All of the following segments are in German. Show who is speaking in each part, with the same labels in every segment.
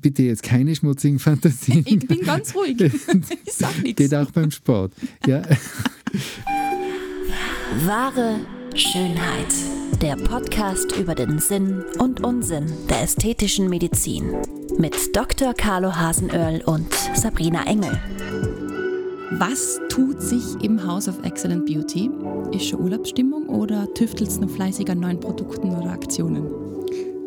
Speaker 1: bitte jetzt keine schmutzigen Fantasien.
Speaker 2: Ich bin ganz ruhig. ich sag nichts.
Speaker 1: Geht auch beim Sport. Ja.
Speaker 3: Wahre Schönheit. Der Podcast über den Sinn und Unsinn der ästhetischen Medizin. Mit Dr. Carlo Hasenöhrl und Sabrina Engel.
Speaker 2: Was tut sich im House of Excellent Beauty? Ist schon Urlaubsstimmung oder tüftelt es noch fleißig an neuen Produkten oder Aktionen?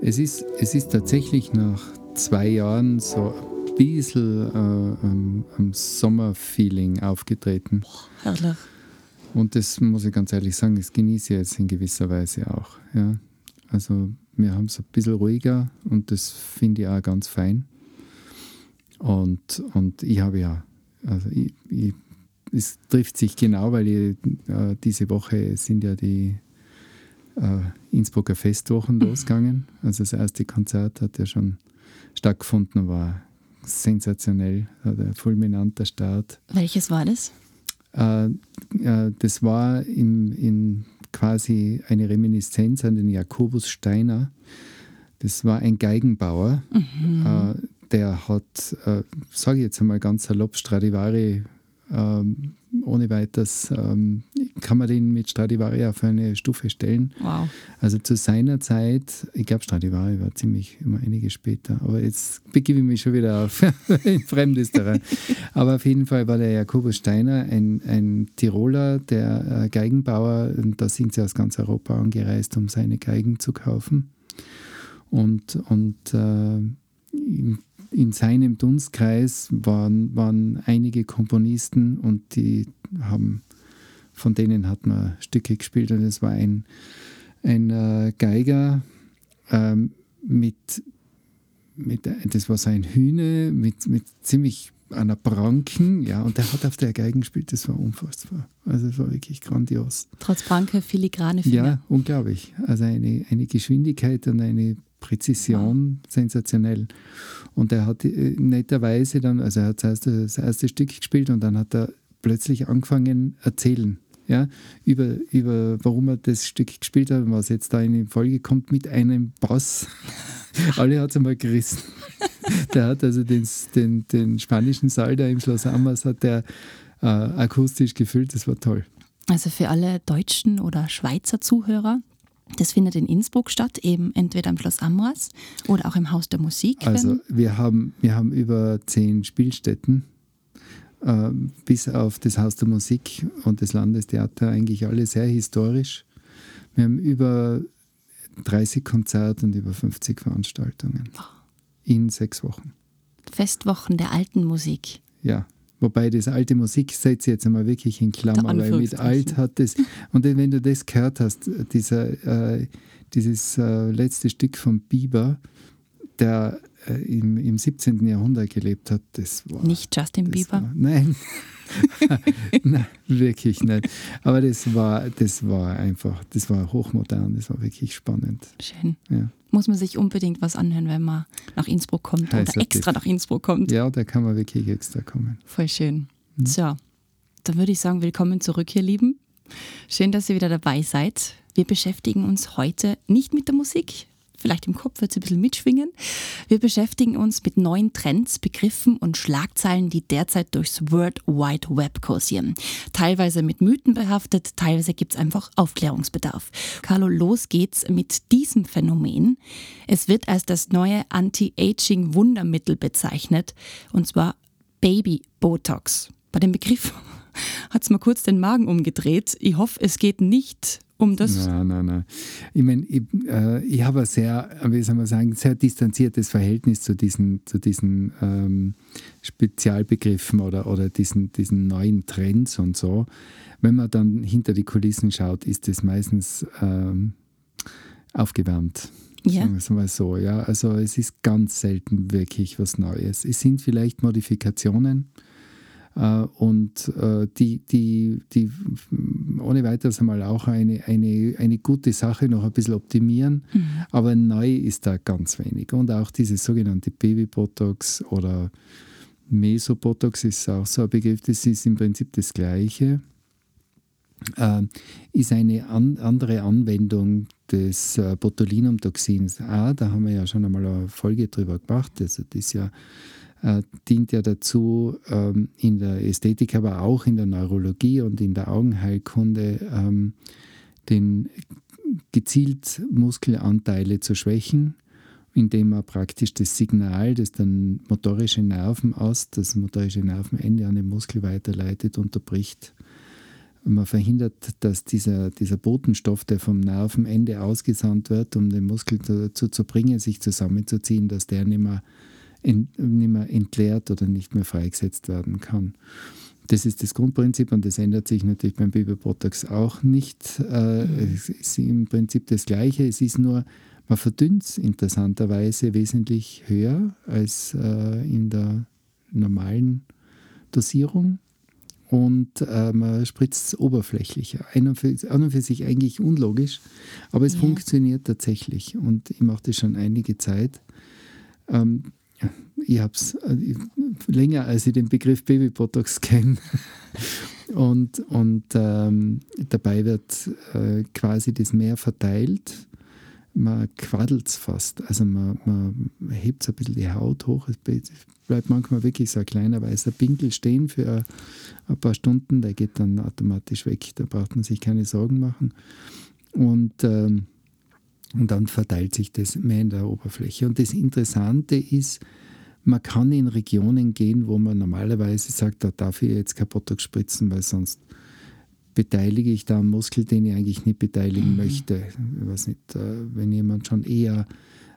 Speaker 1: Es ist, es ist tatsächlich nach zwei Jahren so ein bisschen äh, ein Sommerfeeling aufgetreten.
Speaker 2: Boah, herrlich.
Speaker 1: Und das muss ich ganz ehrlich sagen, das genieße ich jetzt in gewisser Weise auch. Ja. Also wir haben es ein bisschen ruhiger und das finde ich auch ganz fein. Und, und ich habe ja, also ich, ich, es trifft sich genau, weil ich, äh, diese Woche sind ja die äh, Innsbrucker Festwochen losgegangen. Also das erste Konzert hat ja schon stattgefunden, war sensationell, ein fulminanter Start.
Speaker 2: Welches war das?
Speaker 1: Äh, äh, das war in, in quasi eine Reminiszenz an den Jakobus Steiner. Das war ein Geigenbauer,
Speaker 2: Mhm.
Speaker 1: äh, der hat, äh, sage ich jetzt einmal ganz salopp, Stradivari ähm, ohne weiteres, ähm, kann man den mit Stradivari auf eine Stufe stellen.
Speaker 2: Wow.
Speaker 1: Also zu seiner Zeit, ich glaube Stradivari war ziemlich immer einige später, aber jetzt begebe ich mich schon wieder auf in fremdes Terrain. aber auf jeden Fall war der Jakobus Steiner ein, ein Tiroler, der äh, Geigenbauer, und da sind sie aus ganz Europa angereist, um seine Geigen zu kaufen. Und, und äh, in, in seinem Dunstkreis waren, waren einige Komponisten und die haben, von denen hat man Stücke gespielt und es war ein, ein äh, Geiger ähm, mit, mit, das war so ein Hühne mit, mit ziemlich einer Pranken, ja, und der hat auf der Geigen gespielt, das war unfassbar. Also es war wirklich grandios.
Speaker 2: Trotz Pranke, filigrane Finger.
Speaker 1: Ja, unglaublich. Also eine, eine Geschwindigkeit und eine Präzision, sensationell. Und er hat äh, netterweise dann, also er hat zuerst das erste Stück gespielt und dann hat er plötzlich angefangen erzählen. Ja, über, über warum er das Stück gespielt hat und was jetzt da in die Folge kommt mit einem Bass. Alle hat es einmal gerissen. Der hat also den, den, den spanischen Saal da im Schloss Amas hat der äh, akustisch gefüllt, das war toll.
Speaker 2: Also für alle deutschen oder Schweizer Zuhörer, das findet in Innsbruck statt, eben entweder im Schloss Amras oder auch im Haus der Musik.
Speaker 1: Also wir haben, wir haben über zehn Spielstätten, äh, bis auf das Haus der Musik und das Landestheater, eigentlich alle sehr historisch. Wir haben über 30 Konzerte und über 50 Veranstaltungen in sechs Wochen.
Speaker 2: Festwochen der alten Musik.
Speaker 1: Ja. Wobei das alte Musik setze jetzt einmal wirklich in Klammer, weil mit alt hat das. Und wenn du das gehört hast, dieser, äh, dieses äh, letzte Stück von Bieber, der äh, im, im 17. Jahrhundert gelebt hat, das war.
Speaker 2: Nicht Justin Bieber.
Speaker 1: War, nein. nein, wirklich nicht. Aber das war, das war einfach, das war hochmodern, das war wirklich spannend.
Speaker 2: Schön.
Speaker 1: Ja,
Speaker 2: Muss man sich unbedingt was anhören, wenn man nach Innsbruck kommt
Speaker 1: Heißer
Speaker 2: oder extra nach Innsbruck kommt.
Speaker 1: ja da kann man wirklich extra kommen.
Speaker 2: Voll schön.
Speaker 1: Mhm.
Speaker 2: So, dann würde ich sagen, willkommen zurück, ihr Lieben. Schön, dass ihr wieder dabei seid. Wir beschäftigen uns heute nicht mit der Musik. Vielleicht im Kopf wird es ein bisschen mitschwingen. Wir beschäftigen uns mit neuen Trends, Begriffen und Schlagzeilen, die derzeit durchs World Wide Web kursieren. Teilweise mit Mythen behaftet, teilweise gibt es einfach Aufklärungsbedarf. Carlo, los geht's mit diesem Phänomen. Es wird als das neue Anti-Aging-Wundermittel bezeichnet, und zwar Baby Botox. Bei dem Begriff hat es mir kurz den Magen umgedreht. Ich hoffe, es geht nicht um das.
Speaker 1: Nein, nein, nein. Ich meine, ich, äh, ich habe ein sehr, wie soll man sagen, sehr distanziertes Verhältnis zu diesen, zu diesen ähm, Spezialbegriffen oder, oder diesen, diesen neuen Trends und so. Wenn man dann hinter die Kulissen schaut, ist das meistens ähm, aufgewärmt.
Speaker 2: Ja.
Speaker 1: Sagen wir es mal so, ja. Also es ist ganz selten wirklich was Neues. Es sind vielleicht Modifikationen, und äh, die, die, die ohne weiteres einmal auch eine, eine, eine gute Sache noch ein bisschen optimieren, aber neu ist da ganz wenig. Und auch dieses sogenannte Baby-Botox oder Mesobotox ist auch so ein Begriff, das ist im Prinzip das Gleiche. äh, ist eine an, andere Anwendung des äh, Botulinumtoxins. Ah, da haben wir ja schon einmal eine Folge drüber gemacht. Also das ja, äh, dient ja dazu, ähm, in der Ästhetik, aber auch in der Neurologie und in der Augenheilkunde ähm, den gezielt Muskelanteile zu schwächen, indem man praktisch das Signal, das dann motorische Nerven aus, das motorische Nervenende an den Muskel weiterleitet, unterbricht. Man verhindert, dass dieser, dieser Botenstoff, der vom Nervenende ausgesandt wird, um den Muskel dazu zu bringen, sich zusammenzuziehen, dass der nicht mehr, ent, nicht mehr entleert oder nicht mehr freigesetzt werden kann. Das ist das Grundprinzip und das ändert sich natürlich beim Babybotox auch nicht. Äh, es ist im Prinzip das Gleiche. Es ist nur, man verdünnt es interessanterweise wesentlich höher als äh, in der normalen Dosierung und äh, man spritzt es oberflächlicher. An und, für, an und für sich eigentlich unlogisch, aber es ja. funktioniert tatsächlich und ich mache das schon einige Zeit. Ähm, ich habe es äh, länger, als ich den Begriff Babybotox kenne. und und ähm, dabei wird äh, quasi das mehr verteilt man quaddelt es fast. Also man, man hebt ein bisschen die Haut hoch. Es bleibt manchmal wirklich so ein kleiner weißer Pinkel stehen für ein paar Stunden. Der geht dann automatisch weg. Da braucht man sich keine Sorgen machen. Und, ähm, und dann verteilt sich das mehr in der Oberfläche. Und das Interessante ist, man kann in Regionen gehen, wo man normalerweise sagt, da darf ich jetzt kein Botox spritzen, weil sonst beteilige ich da einen Muskel, den ich eigentlich nicht beteiligen mhm. möchte. Ich weiß nicht, äh, wenn jemand schon eher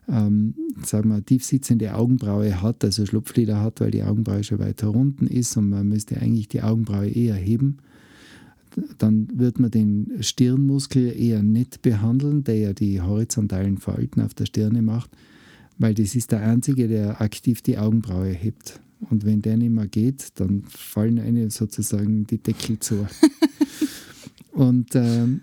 Speaker 1: ähm, sagen wir, tief sitzende Augenbraue hat, also Schlupflider hat, weil die Augenbraue schon weiter unten ist und man müsste eigentlich die Augenbraue eher heben, dann wird man den Stirnmuskel eher nicht behandeln, der ja die horizontalen Falten auf der Stirne macht, weil das ist der einzige, der aktiv die Augenbraue hebt. Und wenn der nicht mehr geht, dann fallen einem sozusagen die Deckel zu. Und ähm,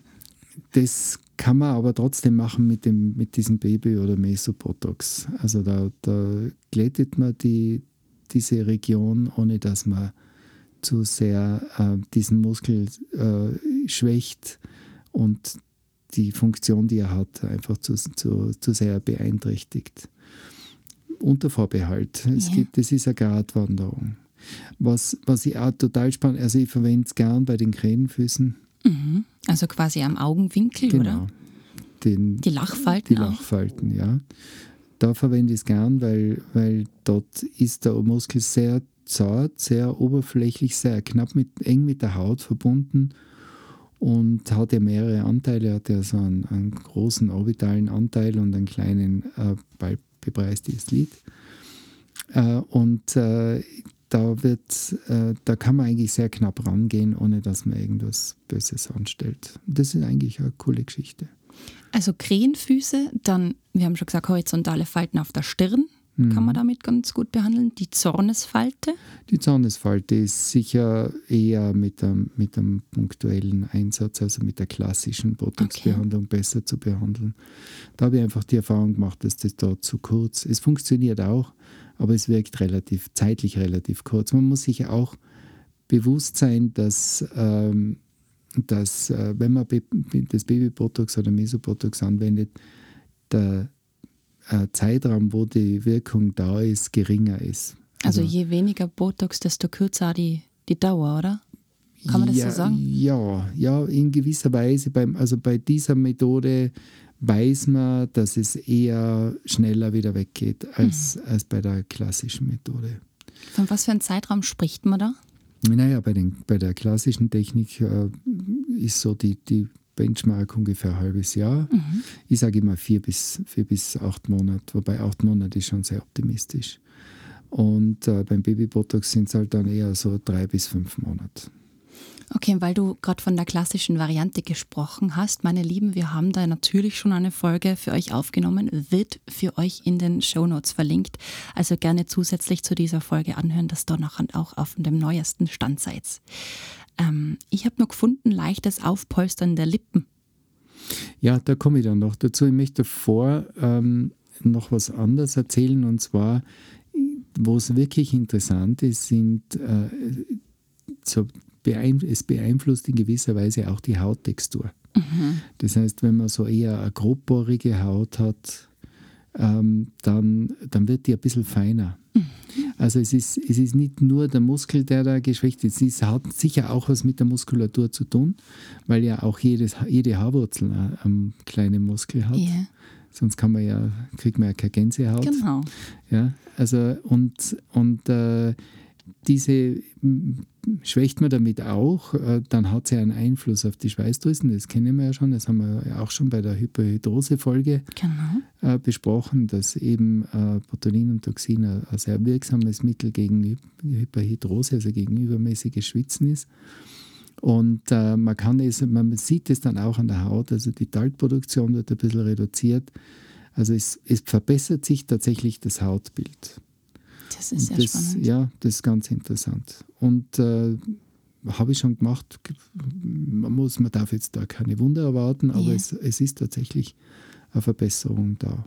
Speaker 1: das kann man aber trotzdem machen mit, dem, mit diesem Baby- oder Mesobotox. Also da, da glättet man die, diese Region, ohne dass man zu sehr äh, diesen Muskel äh, schwächt und die Funktion, die er hat, einfach zu, zu, zu sehr beeinträchtigt. Unter Vorbehalt. Es ja. gibt, das ist eine Gratwanderung. Was, was ich auch total spannend, also ich verwende es gern bei den Krähenfüßen
Speaker 2: Mhm. Also quasi am Augenwinkel, genau. oder?
Speaker 1: Den,
Speaker 2: die Lachfalten.
Speaker 1: Die Lachfalten, ja. Da verwende ich es gern, weil, weil dort ist der Muskel sehr zart, sehr oberflächlich, sehr knapp mit, eng mit der Haut verbunden und hat ja mehrere Anteile. Hat ja so einen, einen großen orbitalen Anteil und einen kleinen äh, bepreistes Lid. Äh, und äh, da wird, äh, da kann man eigentlich sehr knapp rangehen, ohne dass man irgendwas Böses anstellt. Das ist eigentlich eine coole Geschichte.
Speaker 2: Also Krähenfüße, dann, wir haben schon gesagt, horizontale Falten auf der Stirn. Mhm. Kann man damit ganz gut behandeln. Die Zornesfalte?
Speaker 1: Die Zornesfalte ist sicher eher mit einem, mit einem punktuellen Einsatz, also mit der klassischen Botox-Behandlung okay. besser zu behandeln. Da habe ich einfach die Erfahrung gemacht, dass das dort zu kurz ist. Es funktioniert auch, aber es wirkt relativ, zeitlich relativ kurz. Man muss sich auch bewusst sein, dass, ähm, dass äh, wenn man das Babybotox oder Mesobotox anwendet, der Zeitraum, wo die Wirkung da ist, geringer ist.
Speaker 2: Also, also je weniger Botox, desto kürzer die, die Dauer, oder? Kann man das
Speaker 1: ja,
Speaker 2: so sagen?
Speaker 1: Ja, ja, in gewisser Weise. Beim, also bei dieser Methode weiß man, dass es eher schneller wieder weggeht als, mhm. als bei der klassischen Methode.
Speaker 2: Von was für einem Zeitraum spricht man da?
Speaker 1: Naja, bei, den, bei der klassischen Technik äh, ist so die, die Benchmark ungefähr ein halbes Jahr. Mhm. Ich sage immer vier bis, vier bis acht Monate, wobei acht Monate ist schon sehr optimistisch. Und äh, beim Babybotox sind es halt dann eher so drei bis fünf Monate.
Speaker 2: Okay, weil du gerade von der klassischen Variante gesprochen hast, meine Lieben, wir haben da natürlich schon eine Folge für euch aufgenommen, wird für euch in den Show Notes verlinkt. Also gerne zusätzlich zu dieser Folge anhören, dass ihr nachher auch auf dem neuesten Stand seid. Ähm, ich habe noch gefunden, leichtes Aufpolstern der Lippen.
Speaker 1: Ja, da komme ich dann noch dazu. Ich möchte davor ähm, noch was anderes erzählen und zwar, wo es wirklich interessant ist, sind äh, so beeinf es beeinflusst in gewisser Weise auch die Hauttextur.
Speaker 2: Mhm.
Speaker 1: Das heißt, wenn man so eher eine grobbohrige Haut hat, ähm, dann, dann wird die ein bisschen feiner.
Speaker 2: Mhm.
Speaker 1: Also es ist, es ist nicht nur der Muskel, der da geschwächt ist, es hat sicher auch was mit der Muskulatur zu tun, weil ja auch jedes, jede Haarwurzel einen kleinen Muskel hat.
Speaker 2: Ja,
Speaker 1: Sonst kann man ja, kriegt man ja keine Gänsehaut.
Speaker 2: genau.
Speaker 1: Ja, also und, und äh, diese schwächt man damit auch, äh, dann hat sie einen Einfluss auf die Schweißdrüsen, das kennen wir ja schon, das haben wir ja auch schon bei der Hyperhidrose-Folge
Speaker 2: Genau.
Speaker 1: äh, besprochen, dass eben äh, Botulin und Toxin ein, sehr wirksames Mittel gegen Hy Hyperhidrose, also gegen übermäßiges Schwitzen ist. Und äh, man kann es, man sieht es dann auch an der Haut, also die Talgproduktion wird ein bisschen reduziert. Also es, es verbessert sich tatsächlich das Hautbild.
Speaker 2: Das ist sehr
Speaker 1: das,
Speaker 2: spannend.
Speaker 1: Ja, das ist ganz interessant. Und äh, habe ich schon gemacht. Man, muss, man darf jetzt da keine Wunder erwarten, aber
Speaker 2: Ja.
Speaker 1: es, es ist tatsächlich eine Verbesserung da.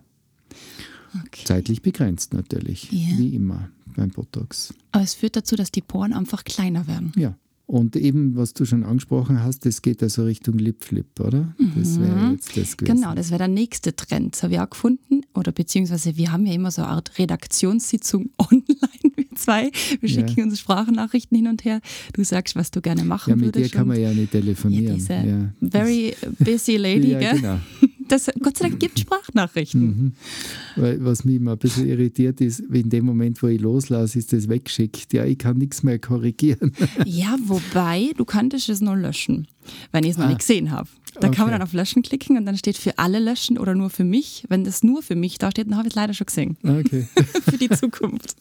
Speaker 2: Okay.
Speaker 1: Zeitlich begrenzt natürlich,
Speaker 2: Ja.
Speaker 1: wie immer beim Botox.
Speaker 2: Aber es führt dazu, dass die Poren einfach kleiner werden.
Speaker 1: Ja. Und eben, was du schon angesprochen hast, das geht also Richtung Lip-Flip, oder? Das wäre jetzt das gewesen.
Speaker 2: Genau, das wäre der nächste Trend. Das habe ich auch gefunden. Oder beziehungsweise wir haben ja immer so eine Art Redaktionssitzung online, wir zwei. Wir
Speaker 1: Ja.
Speaker 2: schicken uns Sprachnachrichten hin und her. Du sagst, was du gerne machen
Speaker 1: Ja, mit
Speaker 2: würdest.
Speaker 1: dir kann man ja nicht
Speaker 2: ja,
Speaker 1: telefonieren.
Speaker 2: diese
Speaker 1: Ja.
Speaker 2: very busy lady,
Speaker 1: ja,
Speaker 2: gell?
Speaker 1: genau.
Speaker 2: Das, Gott sei Dank gibt Sprachnachrichten.
Speaker 1: Mhm. Weil, was mich immer ein bisschen irritiert ist, in dem Moment, wo ich loslasse, ist das weggeschickt. Ja, ich kann nichts mehr korrigieren.
Speaker 2: Ja, wobei, du kanntest es nur löschen, wenn ich es noch
Speaker 1: Ah.
Speaker 2: nicht gesehen habe. Da kann man
Speaker 1: Okay.
Speaker 2: dann auf Löschen klicken und dann steht für alle löschen oder nur für mich. Wenn das nur für mich da steht, dann habe ich es leider schon gesehen.
Speaker 1: Okay.
Speaker 2: für die Zukunft.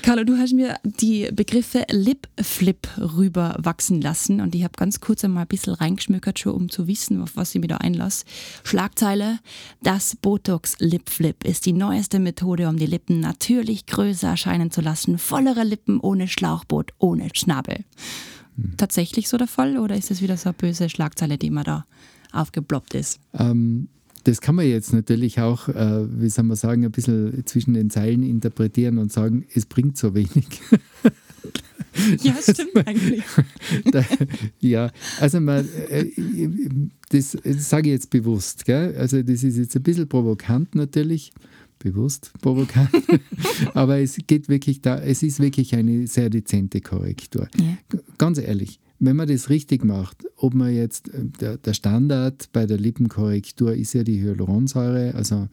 Speaker 2: Carlo, du hast mir die Begriffe Lip Flip rüber wachsen lassen und ich habe ganz kurz einmal ein bisschen reingeschmökert, schon um zu wissen, auf was ich mir da einlasse. Schlagzeile: Das Botox Lip Flip ist die neueste Methode, um die Lippen natürlich größer erscheinen zu lassen. Vollere Lippen ohne Schlauchboot, ohne Schnabel. Tatsächlich so der Fall oder ist das wieder so eine böse Schlagzeile, die mir da aufgeploppt ist?
Speaker 1: Ähm, das kann man jetzt natürlich auch, äh, wie soll man sagen, ein bisschen zwischen den Zeilen interpretieren und sagen, es bringt so wenig.
Speaker 2: Ja, stimmt eigentlich.
Speaker 1: Ja, also man, äh, das, das sage ich jetzt bewusst. Gell? Also das ist jetzt ein bisschen provokant natürlich, bewusst provokant, aber es geht wirklich da, es ist wirklich eine sehr dezente Korrektur.
Speaker 2: Ja.
Speaker 1: Ganz ehrlich, wenn man das richtig macht, ob man jetzt, äh, der, der Standard bei der Lippenkorrektur ist ja die Hyaluronsäure, also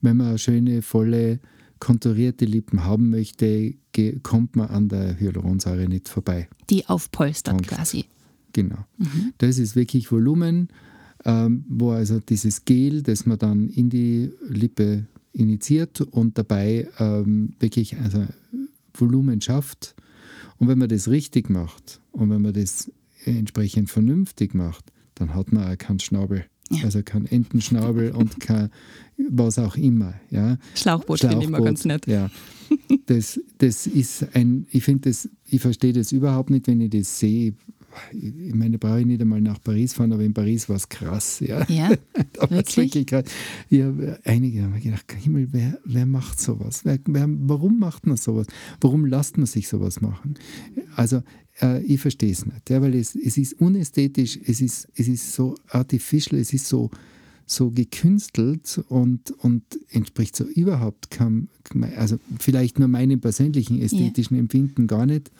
Speaker 1: wenn man schöne, volle, konturierte Lippen haben möchte, kommt man an der Hyaluronsäure nicht vorbei.
Speaker 2: Die aufpolstert
Speaker 1: Punkt.
Speaker 2: quasi.
Speaker 1: Genau. Das ist wirklich Volumen, ähm, wo also dieses Gel, das man dann in die Lippe initiiert und dabei ähm, wirklich also Volumen schafft. Und wenn man das richtig macht und wenn man das entsprechend vernünftig macht, dann hat man auch keinen Schnabel.
Speaker 2: Ja.
Speaker 1: Also keinen Entenschnabel und kein was auch immer. Ja.
Speaker 2: Schlauchboot, finde ich immer
Speaker 1: Schlauchboot,
Speaker 2: ganz nett.
Speaker 1: Ja. Das, das ist ein, ich finde das, ich verstehe das überhaupt nicht, wenn ich das sehe. Ich meine, da brauche ich nicht einmal nach Paris fahren, aber in Paris war es krass. Ja.
Speaker 2: Ja, Wirklich?
Speaker 1: wirklich. Ja, einige haben mir gedacht, Himmel, wer, wer macht sowas? Wer, wer, warum macht man sowas? Warum lässt man sich sowas machen? Also, äh, ich verstehe es nicht, ja, weil es, es ist unästhetisch, es ist, es ist so artificial, es ist so, so gekünstelt und, und entspricht so überhaupt keinem, also vielleicht nur meinem persönlichen ästhetischen Empfinden gar nicht.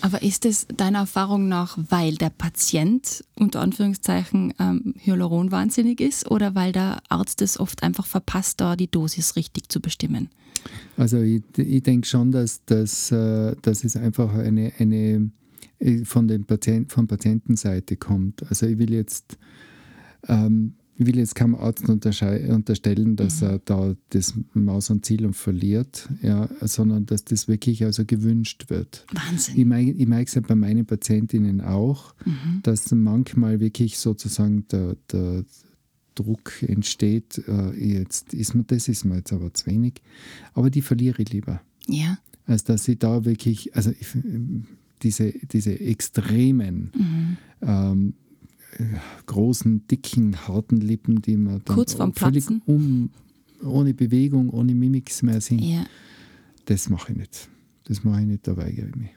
Speaker 2: aber ist es deiner Erfahrung nach, weil der Patient unter Anführungszeichen ähm, Hyaluron-wahnsinnig ist oder weil der Arzt es oft einfach verpasst, da die Dosis richtig zu bestimmen?
Speaker 1: Also ich, ich denke schon, dass, dass, äh, dass es einfach eine, eine äh, von, den Patient, von Patientenseite kommt. Also ich will jetzt, ähm, ich will jetzt keinem Arzt unterstellen, dass er da das Maus und Ziel verliert, ja, sondern dass das wirklich also gewünscht wird.
Speaker 2: Wahnsinn.
Speaker 1: Ich, merke es ja bei meinen Patientinnen auch, dass manchmal wirklich sozusagen der, der Druck entsteht, äh, jetzt ist mir das ist mir jetzt aber zu wenig, aber die verliere ich lieber,
Speaker 2: Ja,
Speaker 1: als dass ich da wirklich, also ich, diese, diese extremen
Speaker 2: Mhm.
Speaker 1: ähm, äh, großen, dicken, harten Lippen, die man dann
Speaker 2: Kurz vorm
Speaker 1: völlig
Speaker 2: Platzen.
Speaker 1: um, ohne Bewegung, ohne Mimics mehr sind,
Speaker 2: ja.
Speaker 1: das mache ich nicht. Das mache ich nicht, da weigere ich mich.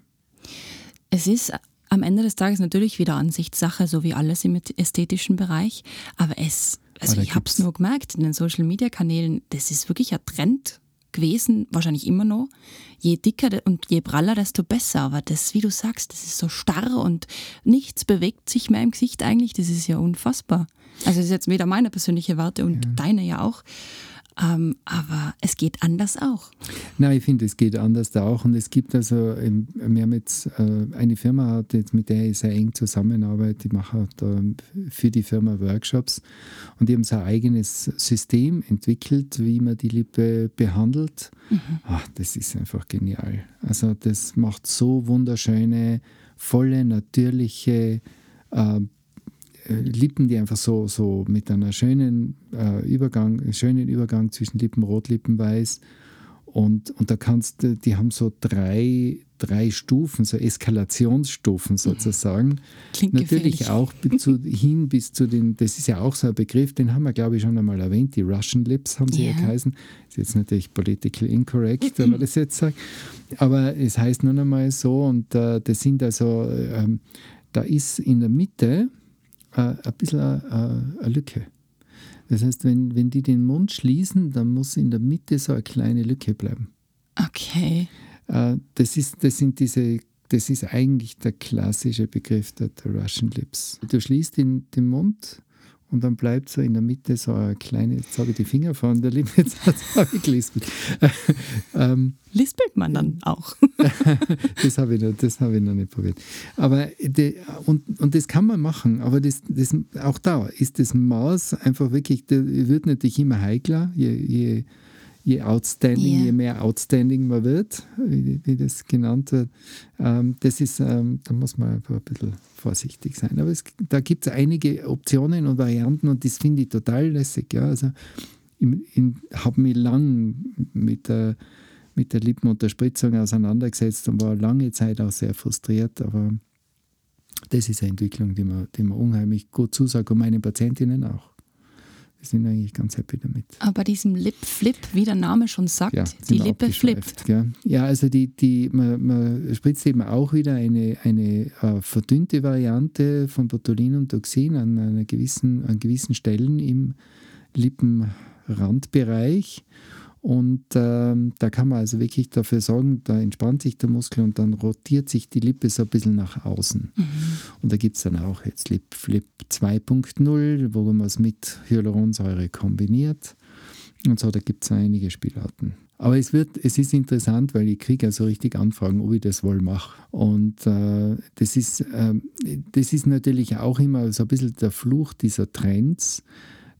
Speaker 2: Es ist eine am Ende des Tages natürlich wieder Ansichtssache, so wie alles im ästhetischen Bereich. Aber es, also
Speaker 1: Aber da
Speaker 2: ich habe es nur gemerkt in den Social Media Kanälen, das ist wirklich ein Trend gewesen, wahrscheinlich immer noch. Je dicker und je praller, desto besser. Aber das, wie du sagst, das ist so starr und nichts bewegt sich mehr im Gesicht eigentlich. Das ist ja unfassbar. Also das ist jetzt wieder meine persönliche Warte und deine ja auch. Ähm, aber es geht anders auch.
Speaker 1: Nein, ich finde, es geht anders auch. Und es gibt also, ähm, wir haben jetzt äh, eine Firma, hat jetzt, mit der ich sehr eng zusammenarbeite, die machen da für die Firma Workshops und die haben so ein eigenes System entwickelt, wie man die Lippe behandelt. Ach, das ist einfach genial. Also das macht so wunderschöne, volle, natürliche äh, äh, Lippen, die einfach so, so mit einer schönen äh, Übergang, schönen Übergang zwischen Lippenrot, Lippenweiß und, und da kannst du, die haben so drei, drei Stufen, so Eskalationsstufen sozusagen.
Speaker 2: Klingt
Speaker 1: Natürlich
Speaker 2: gefährlich.
Speaker 1: auch bis zu, hin bis zu den, das ist ja auch so ein Begriff, den haben wir glaube ich schon einmal erwähnt, die Russian Lips haben sie ja,
Speaker 2: Ja.
Speaker 1: geheißen. Ist jetzt natürlich political incorrect, wenn man das jetzt sagt, aber es heißt nun einmal so und äh, das sind also, ähm, da ist in der Mitte äh, ein bisschen eine, eine Lücke. Das heißt, wenn, wenn die den Mund schließen, dann muss in der Mitte so eine kleine Lücke bleiben.
Speaker 2: Okay.
Speaker 1: Äh, das, ist, das sind diese, das ist eigentlich der klassische Begriff der, der Russian Lips. Du schließt den, den Mund und dann bleibt so in der Mitte so eine kleine, jetzt habe ich die Finger von der Lippe, jetzt habe ich gelispelt. ähm,
Speaker 2: Lispelt man dann auch.
Speaker 1: das habe ich, noch- das habe ich noch nicht probiert. Aber die, und, und das kann man machen, aber das, das, auch da ist das Maß einfach wirklich, der wird natürlich immer heikler, je, je, je outstanding,
Speaker 2: Ja.
Speaker 1: je mehr outstanding man wird, wie, wie das genannt wird. Ähm, das ist, ähm, da muss man einfach ein bisschen vorsichtig sein. Aber es, da gibt es einige Optionen und Varianten und das finde ich total lässig. Ja? Also, ich, ich habe mich lang mit der mit der Lippenunterspritzung auseinandergesetzt und war lange Zeit auch sehr frustriert, aber das ist eine Entwicklung, die mir, die mir unheimlich gut zusagt und meinen Patientinnen auch. Die sind eigentlich ganz happy damit.
Speaker 2: Aber bei diesem Lip-Flip, wie der Name schon sagt,
Speaker 1: Ja,
Speaker 2: die
Speaker 1: sind
Speaker 2: Lippe flippt.
Speaker 1: gell? Ja, also die, die, man, man spritzt eben auch wieder eine, eine äh, verdünnte Variante von Botulinumtoxin an, einer gewissen, an gewissen Stellen im Lippenrandbereich. Und ähm, da kann man also wirklich dafür sorgen, da entspannt sich der Muskel und dann rotiert sich die Lippe so ein bisschen nach außen. Und da gibt es dann auch jetzt Lip Flip 2.0, wo man es mit Hyaluronsäure kombiniert. Und so, da gibt es einige Spielarten. Aber es, wird, es ist interessant, weil ich kriege also richtig Anfragen, ob ich das wohl mache. Und äh, das, ist, ähm, das ist natürlich auch immer so ein bisschen der Fluch dieser Trends,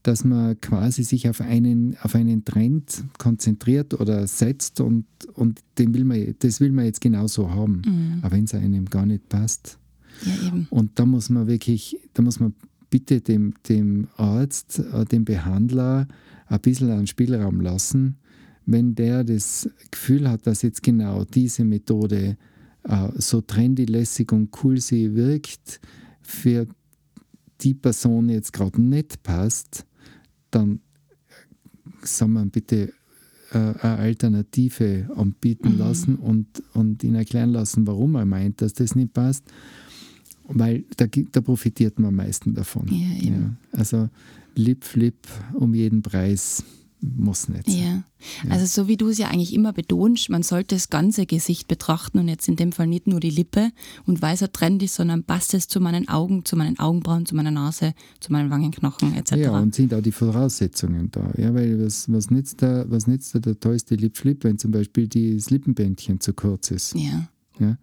Speaker 1: dass man quasi sich auf einen, auf einen Trend konzentriert oder setzt und, und den will man, das will man jetzt genauso haben.
Speaker 2: Mhm.
Speaker 1: Aber wenn es einem gar nicht passt,
Speaker 2: Ja,
Speaker 1: und da muss man wirklich, da muss man bitte dem, dem Arzt, äh, dem Behandler ein bisschen einen Spielraum lassen. Wenn der das Gefühl hat, dass jetzt genau diese Methode äh, so trendy, lässig und cool sie wirkt, für die Person jetzt gerade nicht passt, dann soll man bitte äh, eine Alternative anbieten
Speaker 2: Mhm.
Speaker 1: lassen und, und ihn erklären lassen, warum er meint, dass das nicht passt. Weil da, da profitiert man am meisten davon.
Speaker 2: Ja, eben.
Speaker 1: Also Lip Flip um jeden Preis muss nicht sein.
Speaker 2: Ja. Also so wie du es ja eigentlich immer betonst, man sollte das ganze Gesicht betrachten und jetzt in dem Fall nicht nur die Lippe und ein Trend ist, sondern passt es zu meinen Augen, zu meinen Augenbrauen, zu meiner Nase, zu meinen Wangenknochen etc.
Speaker 1: Ja, und sind auch die Voraussetzungen da. Ja, weil was, was nützt da, was nützt da der tollste Lip Flip, wenn zum Beispiel das Lippenbändchen zu kurz ist?
Speaker 2: ja.
Speaker 1: Ja?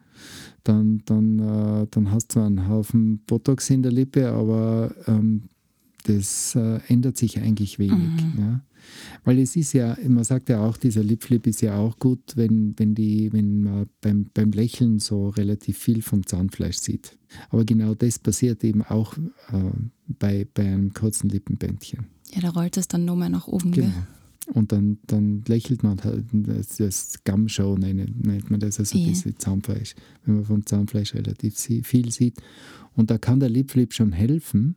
Speaker 1: Dann, dann, äh, dann hast du einen Haufen Botox in der Lippe, aber ähm, das äh, ändert sich eigentlich wenig.
Speaker 2: Mhm.
Speaker 1: Ja? Weil es ist ja, man sagt ja auch, dieser Lip Flip ist ja auch gut, wenn, wenn, die, wenn man beim, beim Lächeln so relativ viel vom Zahnfleisch sieht. Aber genau das passiert eben auch äh, bei, bei einem kurzen Lippenbändchen.
Speaker 2: ja, da rollt es dann nur mehr nach oben.
Speaker 1: Genau.
Speaker 2: Gell?
Speaker 1: Und dann, dann lächelt man halt, das, das Gum-Show nennt, man das, also
Speaker 2: Ja.
Speaker 1: diese Zahnfleisch, wenn man vom Zahnfleisch relativ viel sieht. Und da kann der Lip Flip schon helfen,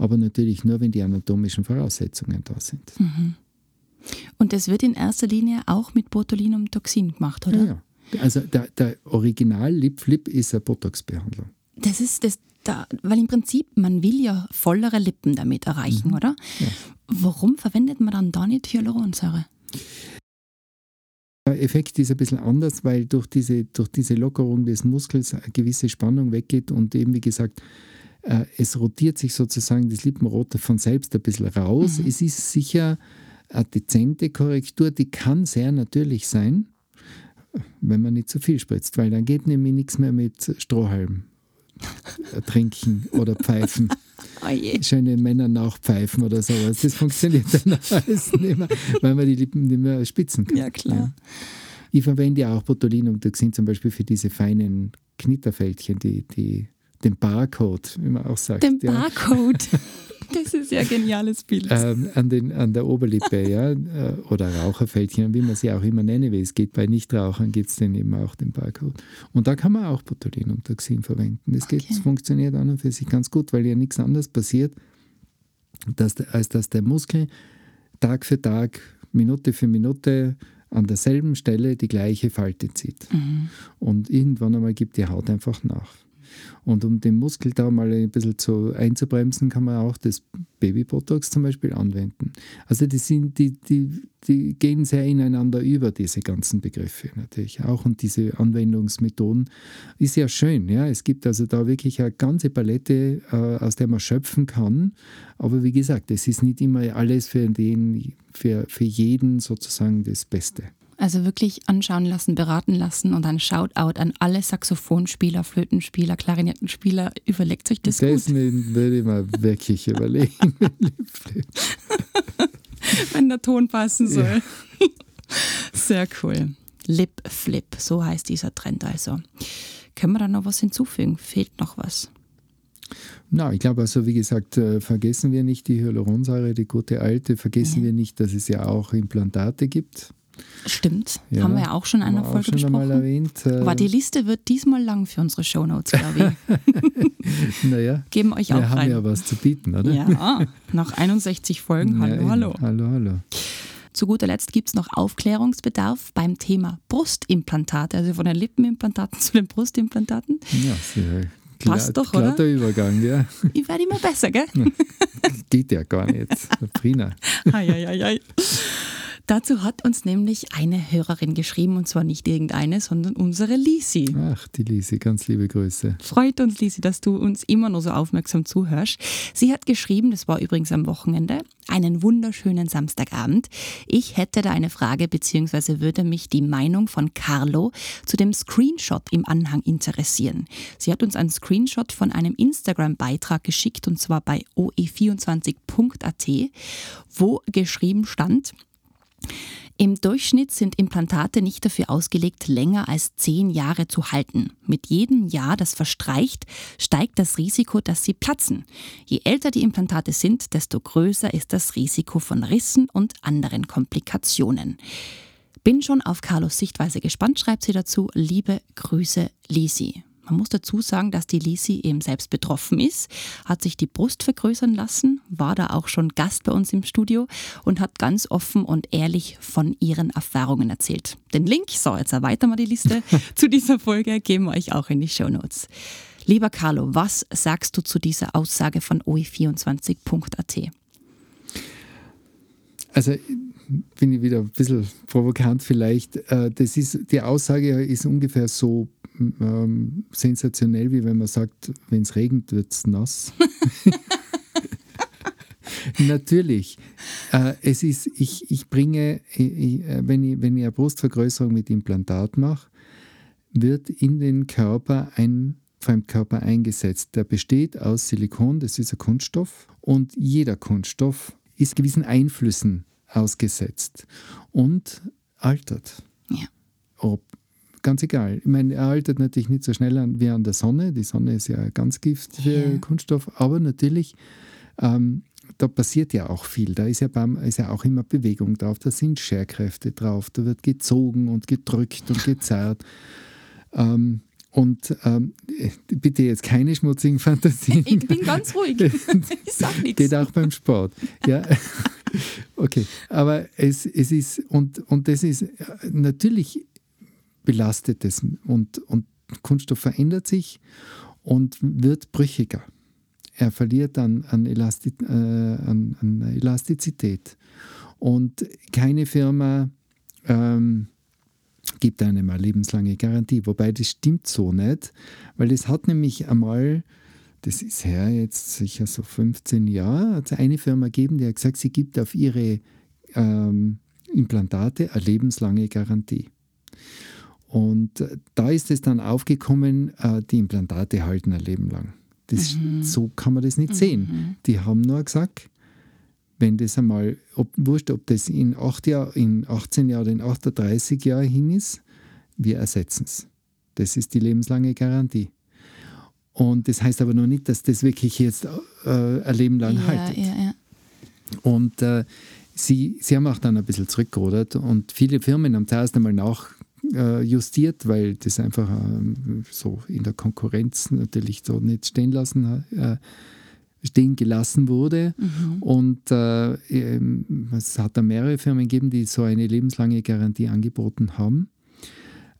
Speaker 1: aber natürlich nur, wenn die anatomischen Voraussetzungen da sind.
Speaker 2: Mhm. Und das wird in erster Linie auch mit Botulinumtoxin gemacht, oder?
Speaker 1: Ja, ja. Also der, der Original Lip Flip ist eine Botox-Behandlung.
Speaker 2: Das ist das, da, weil im Prinzip, man will ja vollere Lippen damit erreichen,
Speaker 1: Mhm.
Speaker 2: oder?
Speaker 1: Ja.
Speaker 2: Warum verwendet man dann da nicht Hyaluronsäure?
Speaker 1: Der Effekt ist ein bisschen anders, weil durch diese, durch diese Lockerung des Muskels eine gewisse Spannung weggeht und eben, wie gesagt, äh, es rotiert sich sozusagen das Lippenrot von selbst ein bisschen raus.
Speaker 2: Mhm.
Speaker 1: Es ist sicher eine dezente Korrektur, die kann sehr natürlich sein, wenn man nicht zu viel spritzt, weil dann geht nämlich nichts mehr mit Strohhalm trinken oder pfeifen.
Speaker 2: Oh
Speaker 1: schöne Männer nachpfeifen oder sowas. Das funktioniert dann alles nicht mehr, weil man die Lippen nicht mehr spitzen kann.
Speaker 2: Ja, klar.
Speaker 1: Ich verwende ja auch Botulinumtoxin zum Beispiel für diese feinen Knitterfältchen, die, die, den Barcode, wie man auch sagt.
Speaker 2: Den
Speaker 1: ja.
Speaker 2: Barcode. Das ist ja ein geniales Bild.
Speaker 1: Ähm, an, den, an der Oberlippe, ja, äh, oder Raucherfältchen, wie man sie auch immer nennen will. Es geht bei Nichtrauchern, gibt es den eben auch den Barcode. Und da kann man auch Botulinumtoxin verwenden. Das, geht,
Speaker 2: Okay.
Speaker 1: das funktioniert an und für sich ganz gut, weil ja nichts anderes passiert, dass, als dass der Muskel Tag für Tag, Minute für Minute an derselben Stelle die gleiche Falte zieht.
Speaker 2: Mhm.
Speaker 1: Und irgendwann einmal gibt die Haut einfach nach. Und um den Muskel da mal ein bisschen zu, einzubremsen, kann man auch das Babybotox zum Beispiel anwenden. Also die, sind, die, die, die gehen sehr ineinander über, diese ganzen Begriffe natürlich auch. Und diese Anwendungsmethoden ist ja schön. Ja? Es gibt also da wirklich eine ganze Palette, äh, aus der man schöpfen kann. Aber wie gesagt, es ist nicht immer alles für, den, für, für jeden sozusagen das Beste.
Speaker 2: Also wirklich anschauen lassen, beraten lassen und ein Shoutout an alle Saxophonspieler, Flötenspieler, Klarinettenspieler. Überlegt euch das
Speaker 1: Das
Speaker 2: gut,
Speaker 1: würde ich mir wirklich überlegen.
Speaker 2: wenn der Ton passen soll. Sehr cool. Lip Flip, so heißt dieser Trend also. Können wir da noch was hinzufügen? Fehlt noch was?
Speaker 1: Na, ich glaube also, wie gesagt, äh, vergessen wir nicht die Hyaluronsäure, die gute alte. Vergessen
Speaker 2: Ja.
Speaker 1: wir nicht, dass es ja auch Implantate gibt.
Speaker 2: Stimmt,
Speaker 1: Ja,
Speaker 2: haben wir ja auch schon in einer
Speaker 1: Haben
Speaker 2: Folge besprochen.
Speaker 1: erwähnt. Äh,
Speaker 2: Aber die Liste wird diesmal lang für unsere Shownotes, glaube ich.
Speaker 1: naja,
Speaker 2: Geben euch auch
Speaker 1: wir haben
Speaker 2: rein.
Speaker 1: ja was zu bieten, oder?
Speaker 2: Ja, nach 61 Folgen.
Speaker 1: Ja,
Speaker 2: Hallo,
Speaker 1: eben.
Speaker 2: hallo.
Speaker 1: Hallo, hallo.
Speaker 2: Zu guter Letzt gibt es noch Aufklärungsbedarf beim Thema Brustimplantate, also von den Lippenimplantaten zu den Brustimplantaten.
Speaker 1: Ja, sehr
Speaker 2: Passt doch, oder?
Speaker 1: Übergang, ja.
Speaker 2: Ich werde immer besser, gell?
Speaker 1: Geht ja gar nicht. Prina.
Speaker 2: Eieiei. Dazu hat uns nämlich eine Hörerin geschrieben, und zwar nicht irgendeine, sondern unsere Lisi.
Speaker 1: Ach, die Lisi, ganz liebe Grüße.
Speaker 2: Freut uns, Lisi, dass du uns immer noch so aufmerksam zuhörst. Sie hat geschrieben, das war übrigens am Wochenende, einen wunderschönen Samstagabend. Ich hätte da eine Frage, beziehungsweise würde mich die Meinung von Carlo zu dem Screenshot im Anhang interessieren. Sie hat uns einen Screenshot von einem Instagram-Beitrag geschickt, und zwar bei oe24.at, wo geschrieben stand, im Durchschnitt sind Implantate nicht dafür ausgelegt, länger als zehn Jahre zu halten. Mit jedem Jahr, das verstreicht, steigt das Risiko, dass sie platzen. Je älter die Implantate sind, desto größer ist das Risiko von Rissen und anderen Komplikationen. Bin schon auf Carlos Sichtweise gespannt, schreibt sie dazu. Liebe Grüße, Lisi. Man muss dazu sagen, dass die Lisi eben selbst betroffen ist, hat sich die Brust vergrößern lassen, war da auch schon Gast bei uns im Studio und hat ganz offen und ehrlich von ihren Erfahrungen erzählt. Den Link, so jetzt erweitern wir die Liste zu dieser Folge, geben wir euch auch in die Shownotes. Lieber Carlo, was sagst du zu dieser Aussage von oe24.at?
Speaker 1: Also bin ich wieder ein bisschen provokant vielleicht. Äh, Das ist, die Aussage ist ungefähr so ähm, sensationell, wie wenn man sagt, wenn es regnet, wird es nass. Natürlich. Äh, es ist, ich, ich bringe, ich, äh, wenn, ich, wenn ich eine Brustvergrößerung mit Implantat mache, wird in den Körper ein Fremdkörper eingesetzt. Der besteht aus Silikon, das ist ein Kunststoff, und jeder Kunststoff ist gewissen Einflüssen ausgesetzt und altert.
Speaker 2: Ja.
Speaker 1: Ganz egal. Ich meine, er altert natürlich nicht so schnell an, wie an der Sonne. Die Sonne ist ja ganz Gift für
Speaker 2: Ja.
Speaker 1: Kunststoff, aber natürlich, ähm, da passiert ja auch viel. Da ist ja, beim, ist ja auch immer Bewegung drauf, da sind Scherkräfte drauf, da wird gezogen und gedrückt und gezerrt. Ähm, und ähm, bitte jetzt keine schmutzigen Fantasien.
Speaker 2: Ich bin ganz ruhig. Ich sag nichts.
Speaker 1: Geht auch beim Sport. Ja. Okay. Aber es, es ist, und, und das ist natürlich belastet es und, und Kunststoff verändert sich und wird brüchiger. Er verliert an, an, Elasti äh, an, an Elastizität. Und keine Firma ähm, gibt einem eine lebenslange Garantie. Wobei das stimmt so nicht, weil es hat nämlich einmal, das ist her jetzt sicher so 15 Jahre, hat es eine Firma gegeben, die hat gesagt, sie gibt auf ihre ähm, Implantate eine lebenslange Garantie. Und äh, da ist es dann aufgekommen, äh, die Implantate halten ein Leben lang. Das, mhm. So kann man das nicht mhm. sehen. Die haben nur gesagt, wenn das einmal, ob, wurscht, ob das in, acht Jahr, in 18 Jahren oder in 38 Jahren hin ist, wir ersetzen es. Das ist die lebenslange Garantie. Und das heißt aber noch nicht, dass das wirklich jetzt äh, ein Leben lang ja, haltet. Ja, ja. Und äh, sie, sie haben auch dann ein bisschen zurückgerudert und viele Firmen haben zuerst einmal nachjustiert, äh, weil das einfach äh, so in der Konkurrenz natürlich so nicht stehen lassen äh, stehen gelassen wurde. Mhm. Und äh, es hat da mehrere Firmen gegeben, die so eine lebenslange Garantie angeboten haben.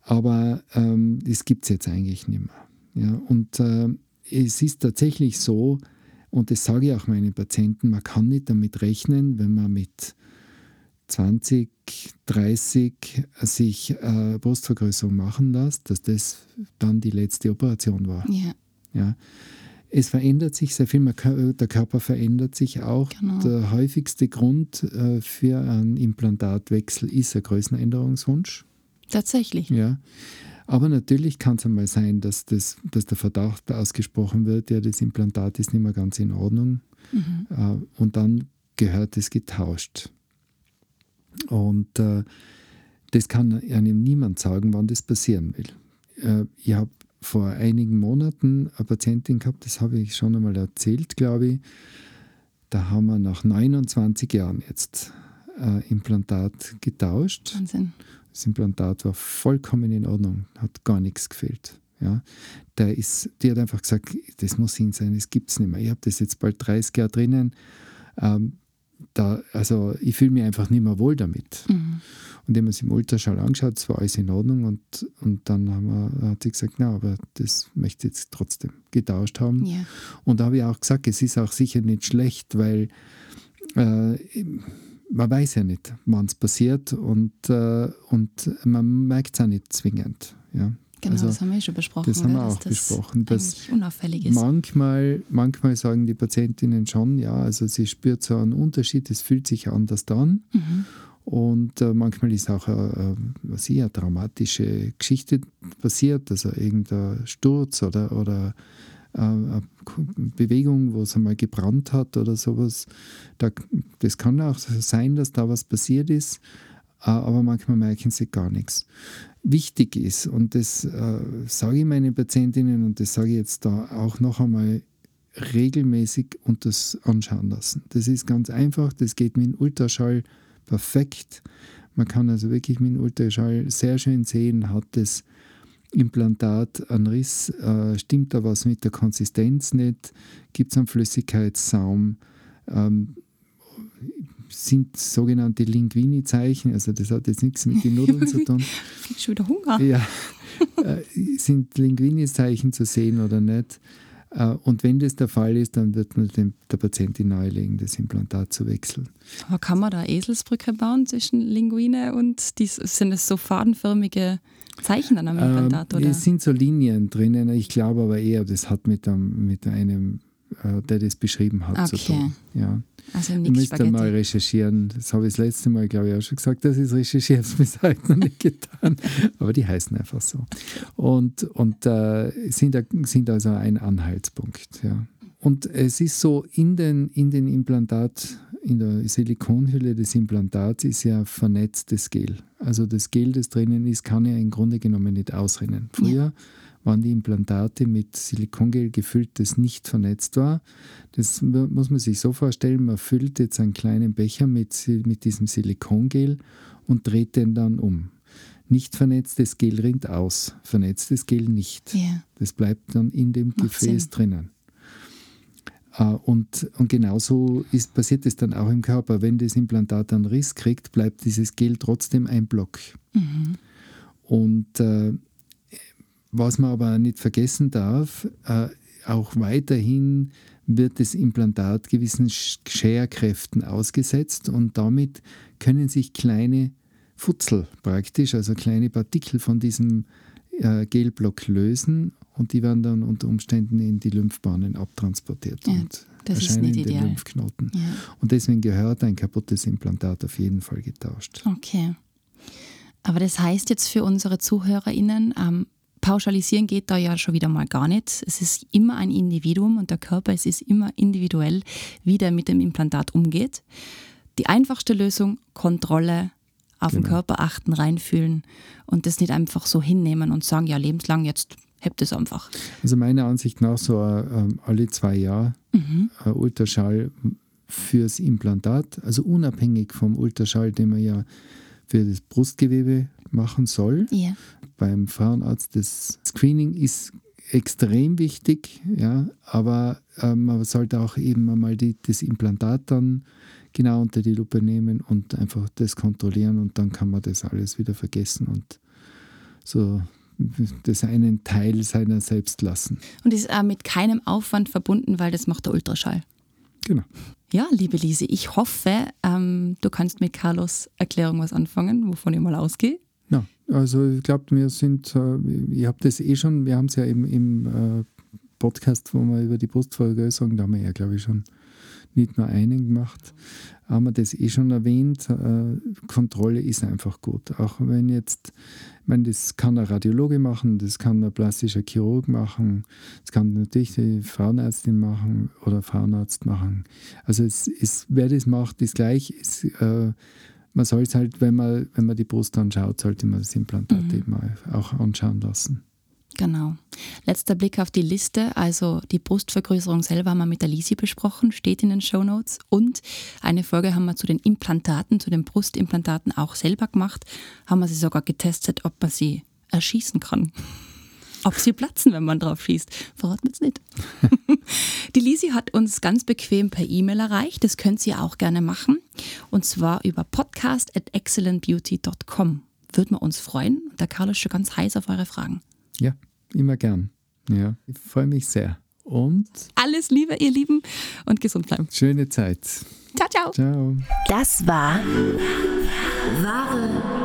Speaker 1: Aber ähm, das gibt es jetzt eigentlich nicht mehr. Ja, und äh, es ist tatsächlich so, und das sage ich auch meinen Patienten, man kann nicht damit rechnen, wenn man mit 20, 30 sich äh, Brustvergrößerung machen lässt, dass das dann die letzte Operation war. Ja. ja. Es verändert sich sehr viel, der Körper verändert sich auch. Genau. Der häufigste Grund äh, für einen Implantatwechsel ist ein Größenänderungswunsch.
Speaker 2: Tatsächlich.
Speaker 1: Ja. Aber natürlich kann es einmal sein, dass, das, dass der Verdacht ausgesprochen wird, ja, das Implantat ist nicht mehr ganz in Ordnung. Mhm. Äh, und dann gehört es getauscht. Und äh, das kann einem niemand sagen, wann das passieren will. Äh, ich habe vor einigen Monaten eine Patientin gehabt, das habe ich schon einmal erzählt, glaube ich. Da haben wir nach 29 Jahren jetzt äh, Implantat getauscht. Wahnsinn. Das Implantat war vollkommen in Ordnung, hat gar nichts gefehlt. Ja, der ist, die hat einfach gesagt, das muss hin sein, das gibt es nicht mehr. Ich habe das jetzt bald 30 Jahre drinnen. Ähm, da, also ich fühle mich einfach nicht mehr wohl damit. Mhm. Und wenn man sich im Ultraschall angeschaut, es war alles in Ordnung und, und dann wir, hat sie gesagt, na, aber das möchte ich jetzt trotzdem getauscht haben. Yeah. Und da habe ich auch gesagt, es ist auch sicher nicht schlecht, weil äh, man weiß ja nicht, wann es passiert und, äh, und man merkt es auch nicht zwingend. Ja.
Speaker 2: Genau, also, das haben wir schon besprochen.
Speaker 1: Das haben wir auch das besprochen. Dass unauffällig ist. Manchmal, manchmal sagen die Patientinnen schon, ja, also sie spürt so einen Unterschied, es fühlt sich anders an. Mhm. Und äh, manchmal ist auch eine, was ich, eine traumatische Geschichte passiert, also irgendein Sturz oder, oder äh, eine Bewegung, wo es einmal gebrannt hat oder sowas. Da, das kann auch sein, dass da was passiert ist, äh, aber manchmal merken sie gar nichts wichtig ist. Und das äh, sage ich meinen Patientinnen und das sage ich jetzt da auch noch einmal regelmäßig und das anschauen lassen. Das ist ganz einfach, das geht mit dem Ultraschall perfekt. Man kann also wirklich mit dem Ultraschall sehr schön sehen, hat das Implantat einen Riss, äh, stimmt da was mit der Konsistenz nicht, gibt es einen Flüssigkeitssaum. Ähm, sind sogenannte Linguini-Zeichen, also das hat jetzt nichts mit den Nudeln zu tun.
Speaker 2: Schon wieder Hunger.
Speaker 1: Ja, äh, sind Linguini-Zeichen zu sehen oder nicht? Äh, und wenn das der Fall ist, dann wird man dem, der Patientin nahelegen, das Implantat zu wechseln.
Speaker 2: Aber kann man da Eselsbrücke bauen zwischen Linguine und dies, sind es so fadenförmige Zeichen am Implantat?
Speaker 1: Ähm, oder? Es sind so Linien drinnen. Ich glaube aber eher, das hat mit einem, mit einem äh, der das beschrieben hat, okay. zu tun. Ja. Also du müsst Spaghetti. mal recherchieren. Das habe ich das letzte Mal, glaube ich, auch schon gesagt, dass ich es recherchiere. habe es bis heute noch nicht getan. Aber die heißen einfach so. Und, und äh, sind, sind also ein Anhaltspunkt. Ja. Und es ist so, in den, in den Implantat, in der Silikonhülle des Implantats ist ja vernetztes Gel. Also das Gel, das drinnen ist, kann ja im Grunde genommen nicht ausrennen. Früher ja waren die Implantate mit Silikongel gefüllt, das nicht vernetzt war. Das muss man sich so vorstellen, man füllt jetzt einen kleinen Becher mit, mit diesem Silikongel und dreht den dann um. Nicht vernetztes Gel rinnt aus, vernetztes Gel nicht. Yeah. Das bleibt dann in dem Macht Gefäß Sinn. drinnen. Äh, und, und genauso ist, passiert es dann auch im Körper. Wenn das Implantat einen Riss kriegt, bleibt dieses Gel trotzdem ein Block. Mhm. Und äh, was man aber nicht vergessen darf, äh, auch weiterhin wird das Implantat gewissen Scherkräften ausgesetzt und damit können sich kleine Futzel praktisch, also kleine Partikel von diesem äh, Gelblock lösen und die werden dann unter Umständen in die Lymphbahnen abtransportiert
Speaker 2: Ja,
Speaker 1: und
Speaker 2: das ist
Speaker 1: erscheinen in den. Lymphknoten.
Speaker 2: Ja.
Speaker 1: Und deswegen gehört ein kaputtes Implantat auf jeden Fall getauscht.
Speaker 2: Okay. Aber das heißt jetzt für unsere ZuhörerInnen, ähm, pauschalisieren geht da ja schon wieder mal gar nicht. Es ist immer ein Individuum und der Körper, es ist immer individuell, wie der mit dem Implantat umgeht. Die einfachste Lösung, Kontrolle, auf den
Speaker 1: Genau.
Speaker 2: Körper achten, reinfühlen und das nicht einfach so hinnehmen und sagen, ja, lebenslang, jetzt hebt es einfach.
Speaker 1: Also meiner Ansicht nach so ähm, alle zwei Jahre
Speaker 2: Mhm.
Speaker 1: äh, Ultraschall fürs Implantat, also unabhängig vom Ultraschall, den man ja für das Brustgewebe machen soll.
Speaker 2: Ja.
Speaker 1: Beim Frauenarzt das Screening ist extrem wichtig, ja, aber äh, man sollte auch eben einmal die, das Implantat dann genau unter die Lupe nehmen und einfach das kontrollieren und dann kann man das alles wieder vergessen und so das einen Teil seiner selbst lassen.
Speaker 2: Und ist auch mit keinem Aufwand verbunden, weil das macht der Ultraschall.
Speaker 1: Genau.
Speaker 2: Ja, liebe Lise, ich hoffe, ähm, du kannst mit Carlos Erklärung was anfangen, wovon ich mal ausgehe.
Speaker 1: Ja, also ich glaube, wir sind, äh, ich habe das eh schon, wir haben es ja im, im äh, Podcast, wo wir über die Brustvergrößerung, da haben wir ja, glaube ich, schon nicht nur einen gemacht, haben wir das eh schon erwähnt. Äh, Kontrolle ist einfach gut. Auch wenn jetzt, ich meine, das kann ein Radiologe machen, das kann ein plastischer Chirurg machen, das kann natürlich die Frauenärztin machen oder Frauenarzt machen. Also es ist, wer das macht, ist gleich. Ist, äh, man soll es halt, wenn man, wenn man die Brust anschaut, sollte man das Implantat eben auch anschauen lassen.
Speaker 2: Genau. Letzter Blick auf die Liste. Also die Brustvergrößerung selber haben wir mit der Lisi besprochen, steht in den Shownotes. Und eine Folge haben wir zu den Implantaten, zu den Brustimplantaten auch selber gemacht. Haben wir sie sogar getestet, ob man sie erschießen kann. Ob sie platzen, wenn man drauf schießt. Verraten wir jetzt nicht. Die Lisi hat uns ganz bequem per E-Mail erreicht. Das könnt ihr auch gerne machen. Und zwar über podcast at excellentbeauty.com. Würden wir uns freuen. Und der Carlos ist schon ganz heiß auf eure Fragen.
Speaker 1: Ja, immer gern. Ja, ich freue mich sehr. Und
Speaker 2: Alles Liebe, ihr Lieben, und gesund bleiben.
Speaker 1: schöne Zeit.
Speaker 2: Ciao, ciao.
Speaker 1: Ciao.
Speaker 3: Das war wahre